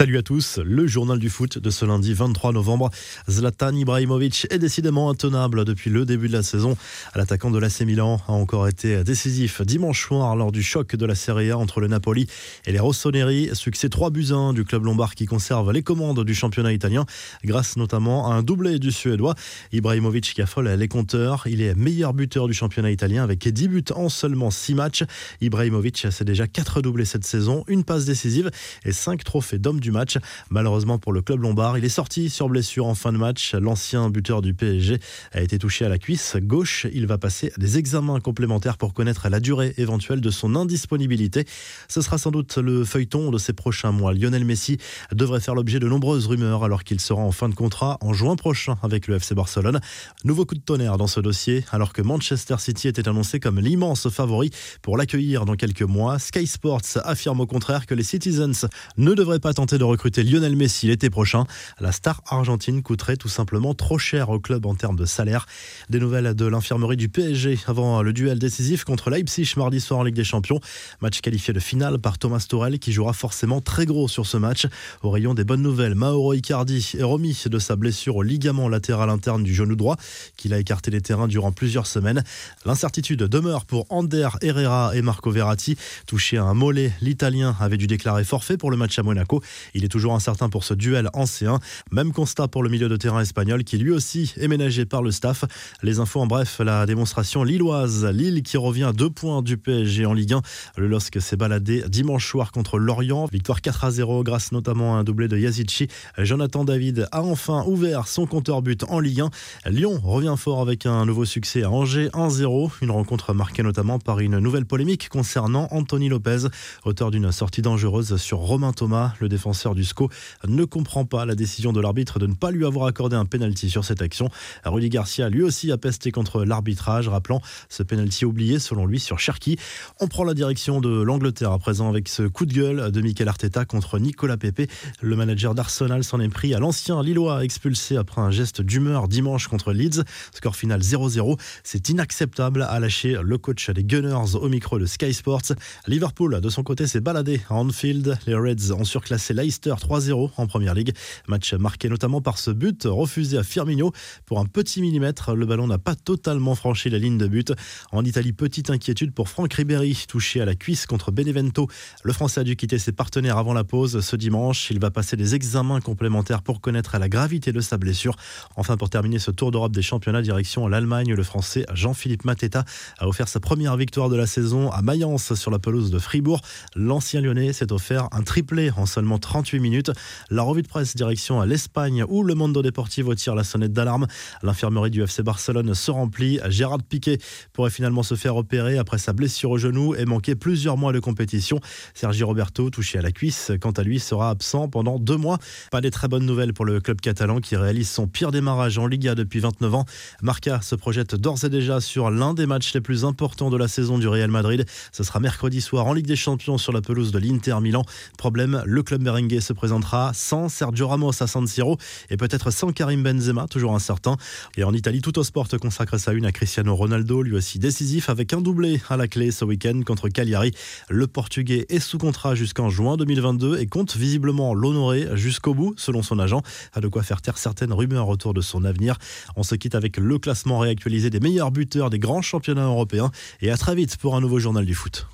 Salut à tous, le journal du foot de ce lundi 23 novembre. Zlatan Ibrahimovic est décidément intenable depuis le début de la saison. L'attaquant de l'AC Milan a encore été décisif dimanche soir lors du choc de la Serie A entre le Napoli et les Rossoneri. Succès 3 buts 1 du club lombard qui conserve les commandes du championnat italien grâce notamment à un doublé du Suédois. Ibrahimovic qui affole les compteurs. Il est meilleur buteur du championnat italien avec 10 buts en seulement 6 matchs. Ibrahimovic, c'est déjà 4 doublés cette saison, une passe décisive et 5 trophées d'homme du match. Malheureusement pour le club lombard, il est sorti sur blessure en fin de match. L'ancien buteur du PSG a été touché à la cuisse gauche. Il va passer des examens complémentaires pour connaître la durée éventuelle de son indisponibilité. Ce sera sans doute le feuilleton de ces prochains mois. Lionel Messi devrait faire l'objet de nombreuses rumeurs alors qu'il sera en fin de contrat en juin prochain avec le FC Barcelone. Nouveau coup de tonnerre dans ce dossier alors que Manchester City était annoncé comme l'immense favori pour l'accueillir dans quelques mois. Sky Sports affirme au contraire que les Citizens ne devraient pas tenter de recruter Lionel Messi l'été prochain. La star argentine coûterait tout simplement trop cher au club en termes de salaire. Des nouvelles de l'infirmerie du PSG avant le duel décisif contre Leipzig mardi soir en Ligue des Champions. Match qualifié de finale par Thomas Torel qui jouera forcément très gros sur ce match. Au rayon des bonnes nouvelles, Mauro Icardi est remis de sa blessure au ligament latéral interne du genou droit qu'il a écarté des terrains durant plusieurs semaines. L'incertitude demeure pour Ander Herrera et Marco Verratti. Touché à un mollet, l'Italien avait dû déclarer forfait pour le match à Monaco. Il est toujours incertain pour ce duel ancien. Même constat pour le milieu de terrain espagnol qui lui aussi est ménagé par le staff. Les infos en bref, la démonstration lilloise. Lille qui revient à deux points du PSG en Ligue 1. Le LOSC s'est baladé dimanche soir contre Lorient. Victoire 4 à 0 grâce notamment à un doublé de Yazici. Jonathan David a enfin ouvert son compteur but en Ligue 1. Lyon revient fort avec un nouveau succès à Angers 1-0. Une rencontre marquée notamment par une nouvelle polémique concernant Anthony Lopez, auteur d'une sortie dangereuse sur Romain Thomas, le défenseur défenseur du SCO ne comprend pas la décision de l'arbitre de ne pas lui avoir accordé un penalty sur cette action. Rudy Garcia lui aussi a pesté contre l'arbitrage, rappelant ce penalty oublié selon lui sur Cherki. On prend la direction de l'Angleterre à présent avec ce coup de gueule de Mikel Arteta contre Nicolas Pepe. Le manager d'Arsenal s'en est pris à l'ancien Lillois expulsé après un geste d'humeur dimanche contre Leeds. Score final 0-0. C'est inacceptable, à lâcher le coach des Gunners au micro de Sky Sports. Liverpool, de son côté, s'est baladé à Anfield. Les Reds ont surclassé Leicester 3-0 en première ligue. Match marqué notamment par ce but refusé à Firmino. Pour un petit millimètre, le ballon n'a pas totalement franchi la ligne de but. En Italie, petite inquiétude pour Franck Ribéry, touché à la cuisse contre Benevento. Le Français a dû quitter ses partenaires avant la pause ce dimanche. Il va passer des examens complémentaires pour connaître la gravité de sa blessure. Enfin, pour terminer ce tour d'Europe des championnats, direction l'Allemagne, le Français Jean-Philippe Mateta a offert sa première victoire de la saison à Mayence sur la pelouse de Fribourg. L'ancien lyonnais s'est offert un triplé en seulement 38 minutes. La revue de presse direction à l'Espagne où le Mondo Deportivo tire la sonnette d'alarme. L'infirmerie du FC Barcelone se remplit. Gérard Piquet pourrait finalement se faire opérer après sa blessure au genou et manquer plusieurs mois de compétition. Sergi Roberto, touché à la cuisse, quant à lui, sera absent pendant deux mois. Pas des très bonnes nouvelles pour le club catalan qui réalise son pire démarrage en Liga depuis 29 ans. Marca se projette d'ores et déjà sur l'un des matchs les plus importants de la saison du Real Madrid. Ce sera mercredi soir en Ligue des Champions sur la pelouse de l'Inter Milan. Problème, le club se présentera sans Sergio Ramos à San Siro et peut-être sans Karim Benzema, toujours incertain. Et en Italie, tout au sport consacre sa une à Cristiano Ronaldo, lui aussi décisif avec un doublé à la clé ce week-end contre Cagliari. Le Portugais est sous contrat jusqu'en juin 2022 et compte visiblement l'honorer jusqu'au bout, selon son agent. A de quoi faire taire certaines rumeurs autour de son avenir. On se quitte avec le classement réactualisé des meilleurs buteurs des grands championnats européens et à très vite pour un nouveau journal du foot.